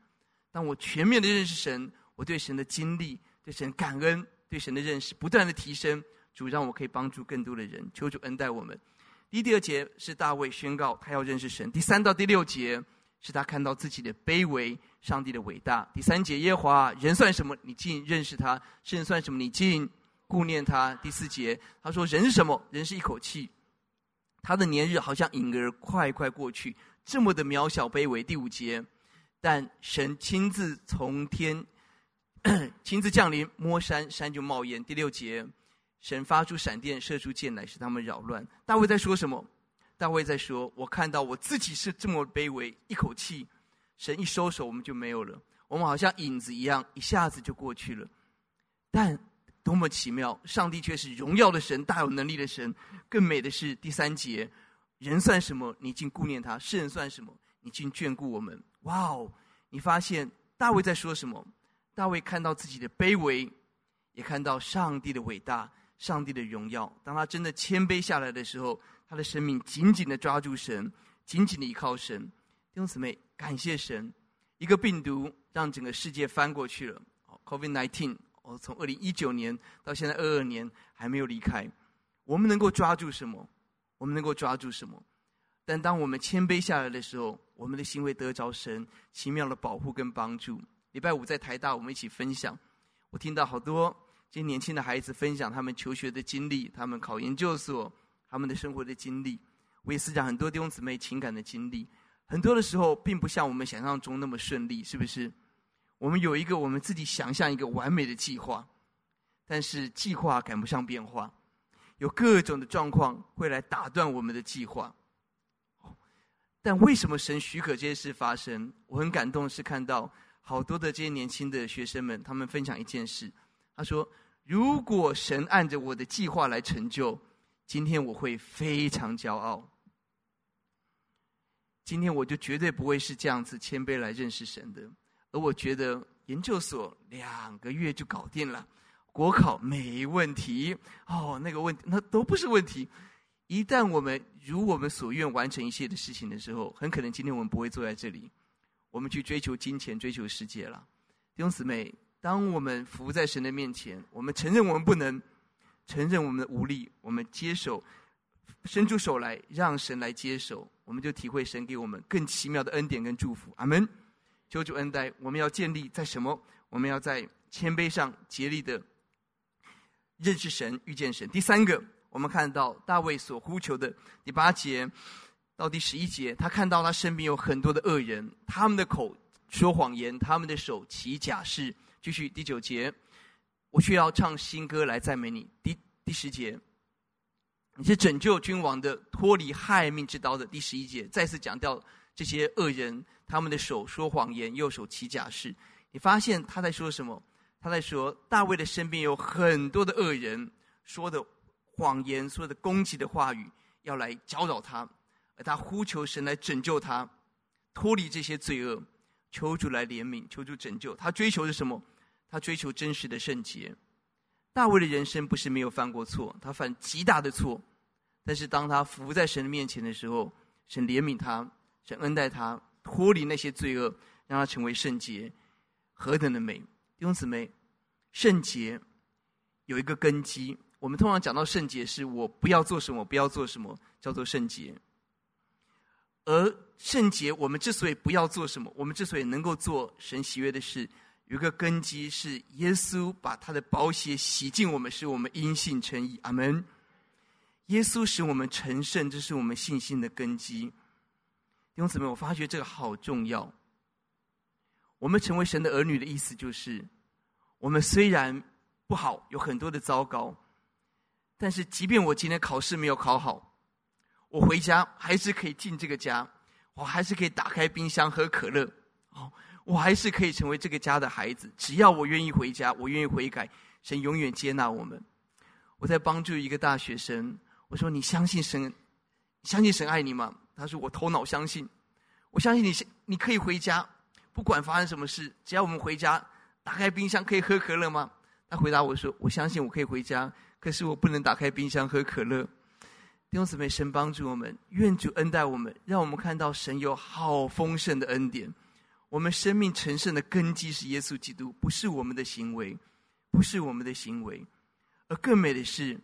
当我全面的认识神，我对神的经历、对神感恩、对神的认识不断的提升。主让我可以帮助更多的人，求主恩待我们。第一、第二节是大卫宣告他要认识神。第三到第六节。是他看到自己的卑微，上帝的伟大。第三节，耶和华人算什么？你竟认识他；神算什么？你竟顾念他。第四节，他说人是什么？人是一口气，他的年日好像影儿，快快过去，这么的渺小卑微。第五节，但神亲自从天 亲自降临，摸山，山就冒烟。第六节，神发出闪电，射出箭来，使他们扰乱。大卫在说什么？大卫在说：“我看到我自己是这么卑微，一口气，神一收手，我们就没有了。我们好像影子一样，一下子就过去了。但多么奇妙，上帝却是荣耀的神，大有能力的神。更美的是第三节：人算什么？你竟顾念他；世人算什么？你竟眷顾我们。哇哦！你发现大卫在说什么？大卫看到自己的卑微，也看到上帝的伟大，上帝的荣耀。当他真的谦卑下来的时候。”他的生命紧紧的抓住神，紧紧的依靠神。弟兄姊妹，感谢神，一个病毒让整个世界翻过去了。COVID-19，哦，从二零一九年到现在二二年还没有离开。我们能够抓住什么？我们能够抓住什么？但当我们谦卑下来的时候，我们的心会得着神奇妙的保护跟帮助。礼拜五在台大，我们一起分享，我听到好多这些年轻的孩子分享他们求学的经历，他们考研究所。他们的生活的经历，我也思想很多弟兄姊妹情感的经历，很多的时候并不像我们想象中那么顺利，是不是？我们有一个我们自己想象一个完美的计划，但是计划赶不上变化，有各种的状况会来打断我们的计划。但为什么神许可这些事发生？我很感动，是看到好多的这些年轻的学生们，他们分享一件事。他说：“如果神按着我的计划来成就，今天我会非常骄傲。今天我就绝对不会是这样子谦卑来认识神的。而我觉得研究所两个月就搞定了，国考没问题哦，那个问题那都不是问题。”一旦我们如我们所愿完成一切的事情的时候，很可能今天我们不会坐在这里，我们去追求金钱、追求世界了。弟兄姊妹，当我们伏在神的面前，我们承认我们不能，承认我们的无力，我们接手，伸出手来，让神来接手，我们就体会神给我们更奇妙的恩典跟祝福。阿门。求主恩待，我们要建立在什么？我们要在谦卑上竭力的认识神、遇见神。第三个。我们看到大卫所呼求的第八节到第十一节，他看到他身边有很多的恶人，他们的口说谎言，他们的手起假誓。继续第九节，我却要唱新歌来赞美你。第第十节，你是拯救君王的，脱离害命之刀的。第十一节，再次讲到这些恶人，他们的手说谎言，右手起假誓。你发现他在说什么？他在说大卫的身边有很多的恶人说的。谎言，说的攻击的话语，要来搅扰他，而他呼求神来拯救他，脱离这些罪恶，求主来怜悯，求主拯救。他追求的是什么？他追求真实的圣洁。大卫的人生不是没有犯过错，他犯极大的错，但是当他伏在神的面前的时候，神怜悯他，神恩待他，脱离那些罪恶，让他成为圣洁，何等的美！弟兄姊妹，圣洁有一个根基。我们通常讲到圣洁，是我不要做什么，不要做什么，叫做圣洁。而圣洁，我们之所以不要做什么，我们之所以能够做神喜悦的事，有个根基是耶稣把他的宝血洗净我们，使我们因信称义。阿门。耶稣使我们成圣，这是我们信心的根基。弟兄姊妹，我发觉这个好重要。我们成为神的儿女的意思，就是我们虽然不好，有很多的糟糕。但是，即便我今天考试没有考好，我回家还是可以进这个家，我还是可以打开冰箱喝可乐，哦，我还是可以成为这个家的孩子。只要我愿意回家，我愿意悔改，神永远接纳我们。我在帮助一个大学生，我说：“你相信神？相信神爱你吗？”他说：“我头脑相信，我相信你，你可以回家，不管发生什么事，只要我们回家，打开冰箱可以喝可乐吗？”他回答我说：“我相信我可以回家。”可是我不能打开冰箱喝可乐。弟兄姊妹，神帮助我们，愿主恩待我们，让我们看到神有好丰盛的恩典。我们生命成圣的根基是耶稣基督，不是我们的行为，不是我们的行为。而更美的是，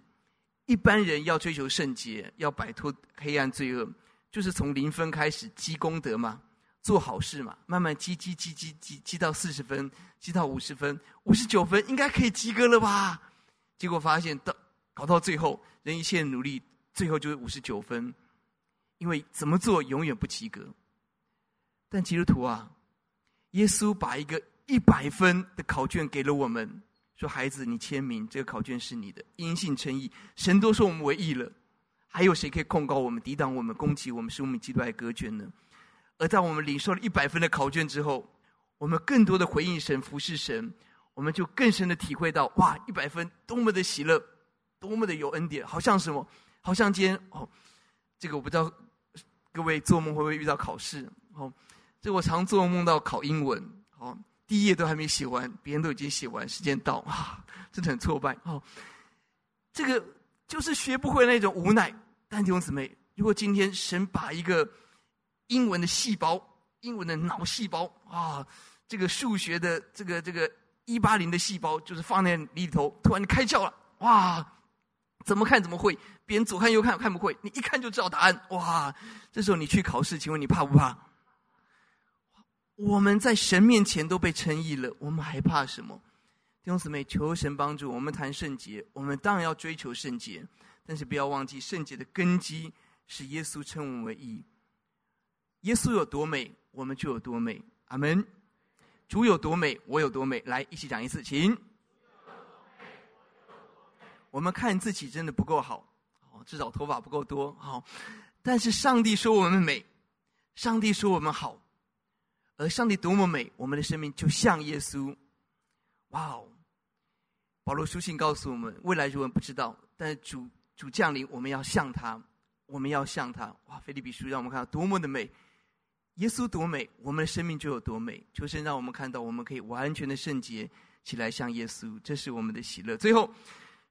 一般人要追求圣洁，要摆脱黑暗罪恶，就是从零分开始积功德嘛，做好事嘛，慢慢积积积积积积到四十分，积到五十分，五十九分应该可以及格了吧？结果发现到搞到最后，人一切努力，最后就是五十九分，因为怎么做永远不及格。但基督徒啊，耶稣把一个一百分的考卷给了我们，说：“孩子，你签名，这个考卷是你的，因信称义。神都说我们为义了，还有谁可以控告我们、抵挡我们、攻击我们，使我们基督爱隔绝呢？”而在我们领受了一百分的考卷之后，我们更多的回应神、服侍神。我们就更深的体会到，哇，一百分多么的喜乐，多么的有恩典，好像什么，好像今天哦，这个我不知道各位做梦会不会遇到考试哦，这我常做梦到考英文哦，第一页都还没写完，别人都已经写完，时间到啊，真的很挫败哦，这个就是学不会那种无奈。但弟兄姊妹，如果今天神把一个英文的细胞、英文的脑细胞啊，这个数学的这个这个。一八零的细胞就是放在里头，突然开窍了，哇！怎么看怎么会，别人左看右看看不会，你一看就知道答案，哇！这时候你去考试，请问你怕不怕？我们在神面前都被称义了，我们还怕什么？弟兄姊妹，求神帮助我们谈圣洁，我们当然要追求圣洁，但是不要忘记圣洁的根基是耶稣称我们为义。耶稣有多美，我们就有多美。阿门。主有多美，我有多美。来，一起讲一次，请。我们看自己真的不够好，哦，至少头发不够多，好。但是上帝说我们美，上帝说我们好，而上帝多么美，我们的生命就像耶稣。哇哦！保罗书信告诉我们，未来如果不知道，但是主主降临，我们要像他，我们要像他。哇！腓利比书让我们看到多么的美，耶稣多美，我们的生命就有多美。求神让我们看到，我们可以完全的圣洁起来，像耶稣，这是我们的喜乐。最后，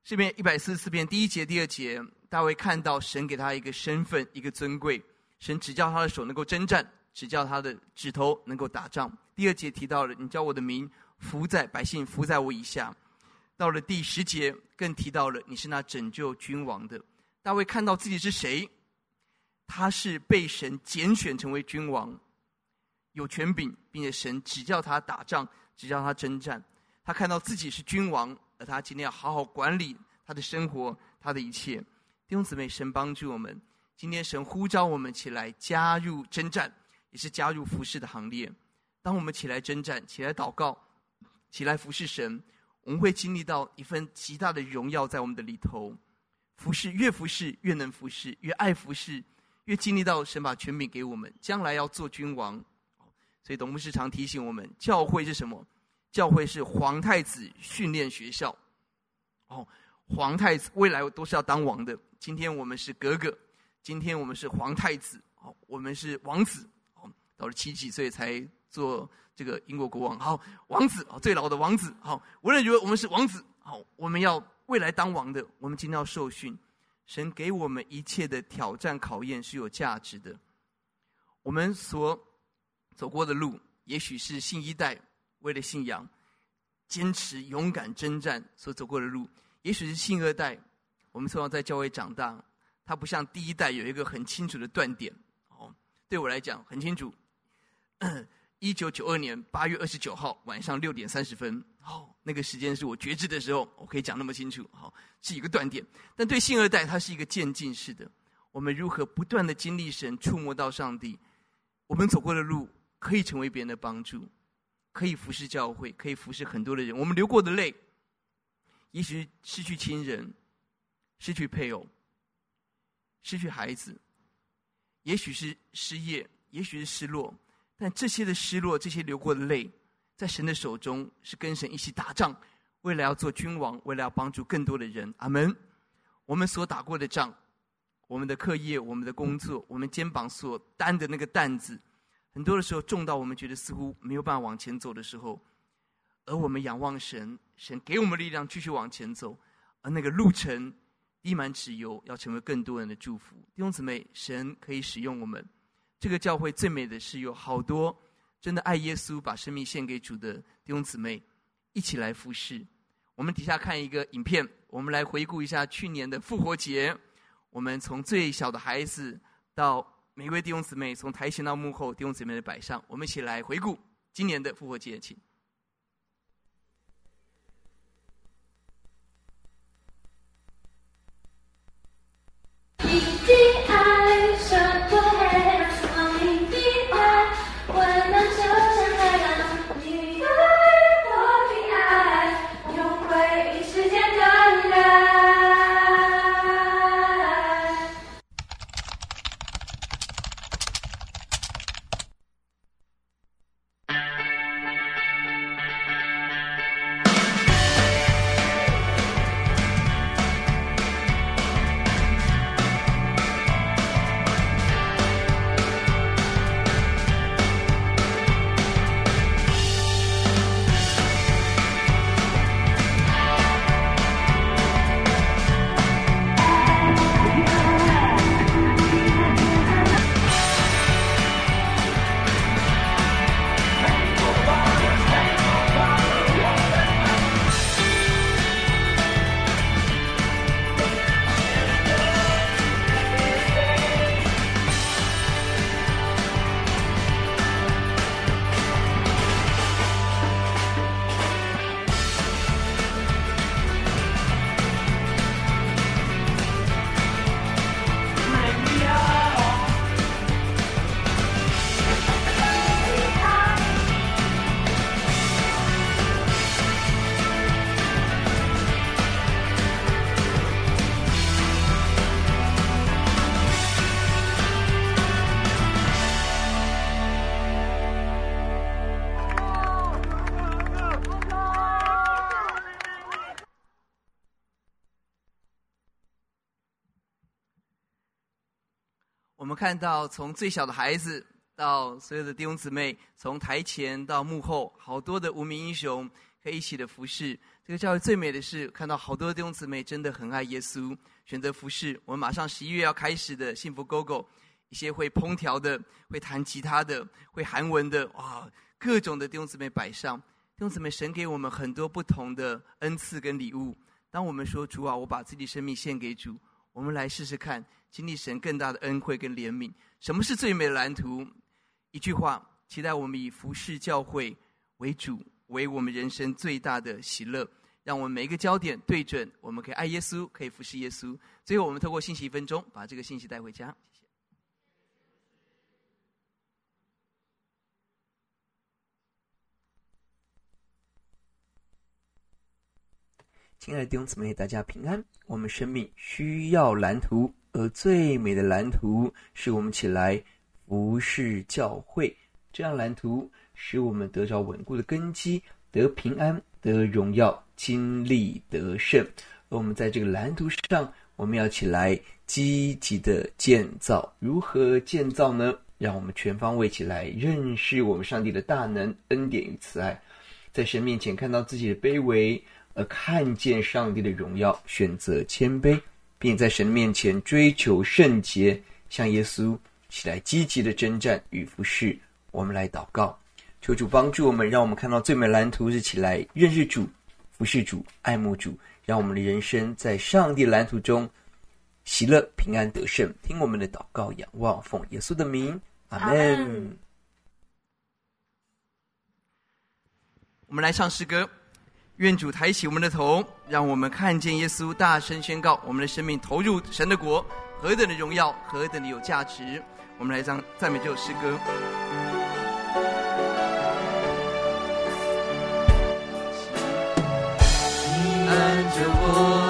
诗篇一百四十四篇第一节、第二节，大卫看到神给他一个身份，一个尊贵。神指教他的手能够征战，指教他的指头能够打仗。第二节提到了，你叫我的名服在百姓服在我以下。到了第十节更提到了，你是那拯救君王的。大卫看到自己是谁，他是被神拣选成为君王，有权柄，并且神指教他打仗，指教他征战。他看到自己是君王，而他今天要好好管理他的生活，他的一切。弟兄姊妹，神帮助我们。今天神呼召我们起来加入征战，也是加入服侍的行列。当我们起来征战、起来祷告、起来服侍神，我们会经历到一份极大的荣耀在我们的里头。服侍越服侍越能服侍，越爱服侍越经历到神把权柄给我们，将来要做君王。所以董牧师常提醒我们：教会是什么？教会是皇太子训练学校。哦，皇太子未来都是要当王的。今天我们是格格。今天我们是皇太子，哦，我们是王子，到了七几岁才做这个英国国王，好，王子，啊，最老的王子，好，无论如何，我们是王子，好，我们要未来当王的，我们今天要受训，神给我们一切的挑战考验是有价值的，我们所走过的路，也许是信一代为了信仰坚持勇敢征战所走过的路，也许是信二代，我们从小在教会长大。他不像第一代有一个很清楚的断点，哦，对我来讲很清楚。一九九二年八月二十九号晚上六点三十分，哦，那个时间是我觉知的时候，我可以讲那么清楚，好，是一个断点。但对信二代，它是一个渐进式的。我们如何不断的经历神，触摸到上帝，我们走过的路可以成为别人的帮助，可以服侍教会，可以服侍很多的人。我们流过的泪，也许失去亲人，失去配偶。失去孩子，也许是失业，也许是失落，但这些的失落，这些流过的泪，在神的手中是跟神一起打仗，为了要做君王，为了要帮助更多的人。阿门。我们所打过的仗，我们的课业，我们的工作，我们肩膀所担的那个担子，很多的时候重到我们觉得似乎没有办法往前走的时候，而我们仰望神，神给我们力量继续往前走，而那个路程。滴满脂油，要成为更多人的祝福。弟兄姊妹，神可以使用我们。这个教会最美的是有好多真的爱耶稣、把生命献给主的弟兄姊妹，一起来服侍。我们底下看一个影片，我们来回顾一下去年的复活节。我们从最小的孩子到每位弟兄姊妹，从台前到幕后弟兄姊妹的摆上，我们一起来回顾今年的复活节，请。看到从最小的孩子到所有的弟兄姊妹，从台前到幕后，好多的无名英雄可以一起的服侍。这个教会最美的是看到好多弟兄姊妹真的很爱耶稣，选择服侍。我们马上十一月要开始的幸福 GoGo，一些会烹调的、会弹吉他的、会韩文的，哇，各种的弟兄姊妹摆上。弟兄姊妹，神给我们很多不同的恩赐跟礼物。当我们说主啊，我把自己生命献给主，我们来试试看，经历神更大的恩惠跟怜悯。什么是最美的蓝图？一句话，期待我们以服侍教会为主，为我们人生最大的喜乐。让我们每一个焦点对准，我们可以爱耶稣，可以服侍耶稣。最后，我们透过信息一分钟，把这个信息带回家。亲爱的弟兄姊妹，大家平安。我们生命需要蓝图，而最美的蓝图是我们起来服侍教会。这样蓝图使我们得着稳固的根基，得平安，得荣耀，经历得胜。而我们在这个蓝图上，我们要起来积极的建造。如何建造呢？让我们全方位起来认识我们上帝的大能、恩典与慈爱，在神面前看到自己的卑微。而看见上帝的荣耀，选择谦卑，并在神面前追求圣洁，向耶稣起来积极的征战与服侍。我们来祷告，求主帮助我们，让我们看到最美蓝图是起来认识主、服侍主、爱慕主，让我们的人生在上帝蓝图中喜乐、平安、得胜。听我们的祷告，仰望奉耶稣的名，阿门。我们来唱诗歌。愿主抬起我们的头，让我们看见耶稣，大声宣告：我们的生命投入神的国，何等的荣耀，何等的有价值！我们来唱赞美这首诗歌。按着我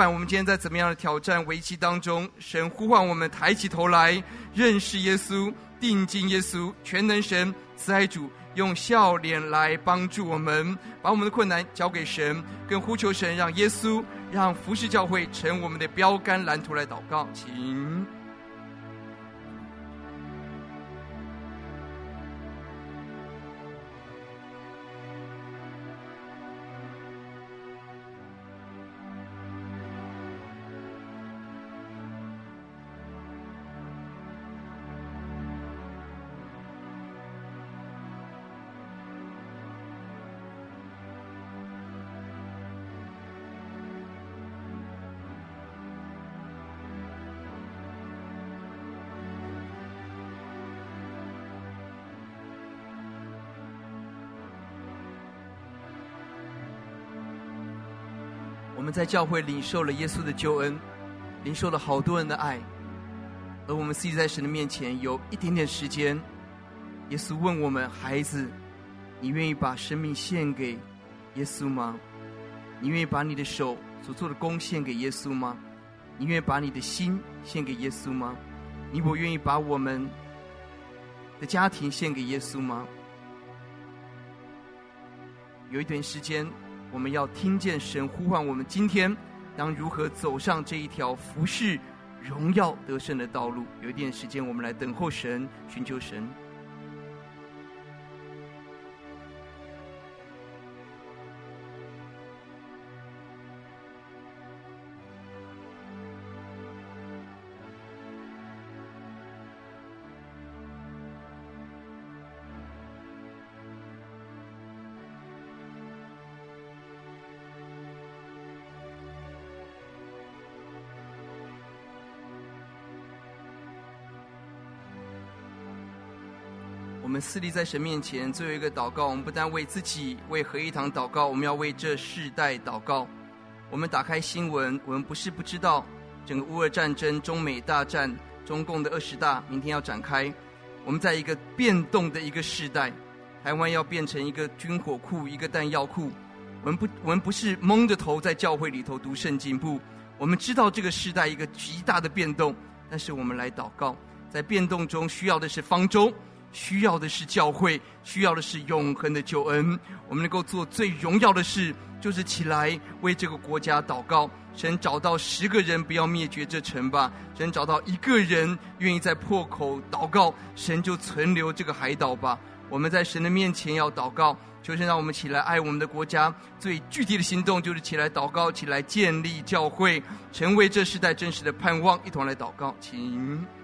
管我们今天在怎么样的挑战危机当中，神呼唤我们抬起头来，认识耶稣，定睛耶稣，全能神慈爱主，用笑脸来帮助我们，把我们的困难交给神，更呼求神，让耶稣，让服侍教会成我们的标杆蓝图来祷告，请。我们在教会领受了耶稣的救恩，领受了好多人的爱，而我们自己在神的面前有一点点时间。耶稣问我们：“孩子，你愿意把生命献给耶稣吗？你愿意把你的手所做的工献给耶稣吗？你愿意把你的心献给耶稣吗？你我愿意把我们的家庭献给耶稣吗？”有一段时间，我们要听见神呼唤我们，今天当如何走上这一条服侍、荣耀、得胜的道路。有一点时间，我们来等候神，寻求神。们侍立在神面前，最后一个祷告。我们不但为自己、为合一堂祷告，我们要为这世代祷告。我们打开新闻，我们不是不知道，整个乌俄战争、中美大战、中共的二十大明天要展开。我们在一个变动的一个世代，台湾要变成一个军火库、一个弹药库。我们不，我们不是蒙着头在教会里头读圣经，不，我们知道这个世代一个极大的变动，但是我们来祷告，在变动中需要的是方舟。需要的是教会，需要的是永恒的救恩。我们能够做最荣耀的事，就是起来为这个国家祷告。神找到十个人，不要灭绝这城吧。神找到一个人，愿意在破口祷告，神就存留这个海岛吧。我们在神的面前要祷告，求神让我们起来爱我们的国家。最具体的行动就是起来祷告，起来建立教会，成为这世代真实的盼望。一同来祷告，请。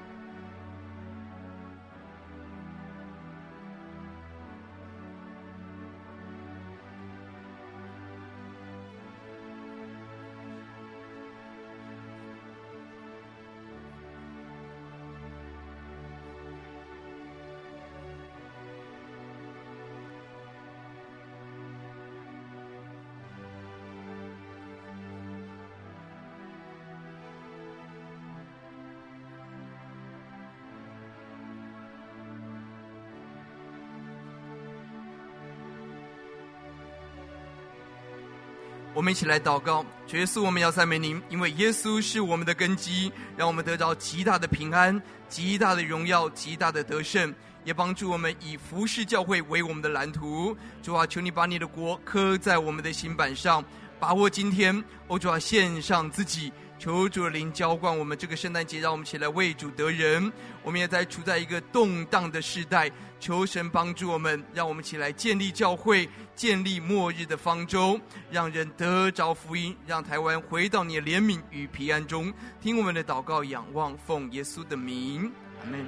们一起来祷告，主耶稣，我们要赞美您，因为耶稣是我们的根基，让我们得到极大的平安、极大的荣耀、极大的得胜，也帮助我们以服侍教会为我们的蓝图。主啊，求你把你的国刻在我们的心板上，把握今天，我，主啊，献上自己。求主的灵浇灌我们这个圣诞节，让我们起来为主得人。我们也在处在一个动荡的时代，求神帮助我们，让我们起来建立教会，建立末日的方舟，让人得着福音，让台湾回到你的怜悯与平安中。听我们的祷告，仰望奉耶稣的名，阿门。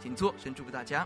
请坐，神祝福大家。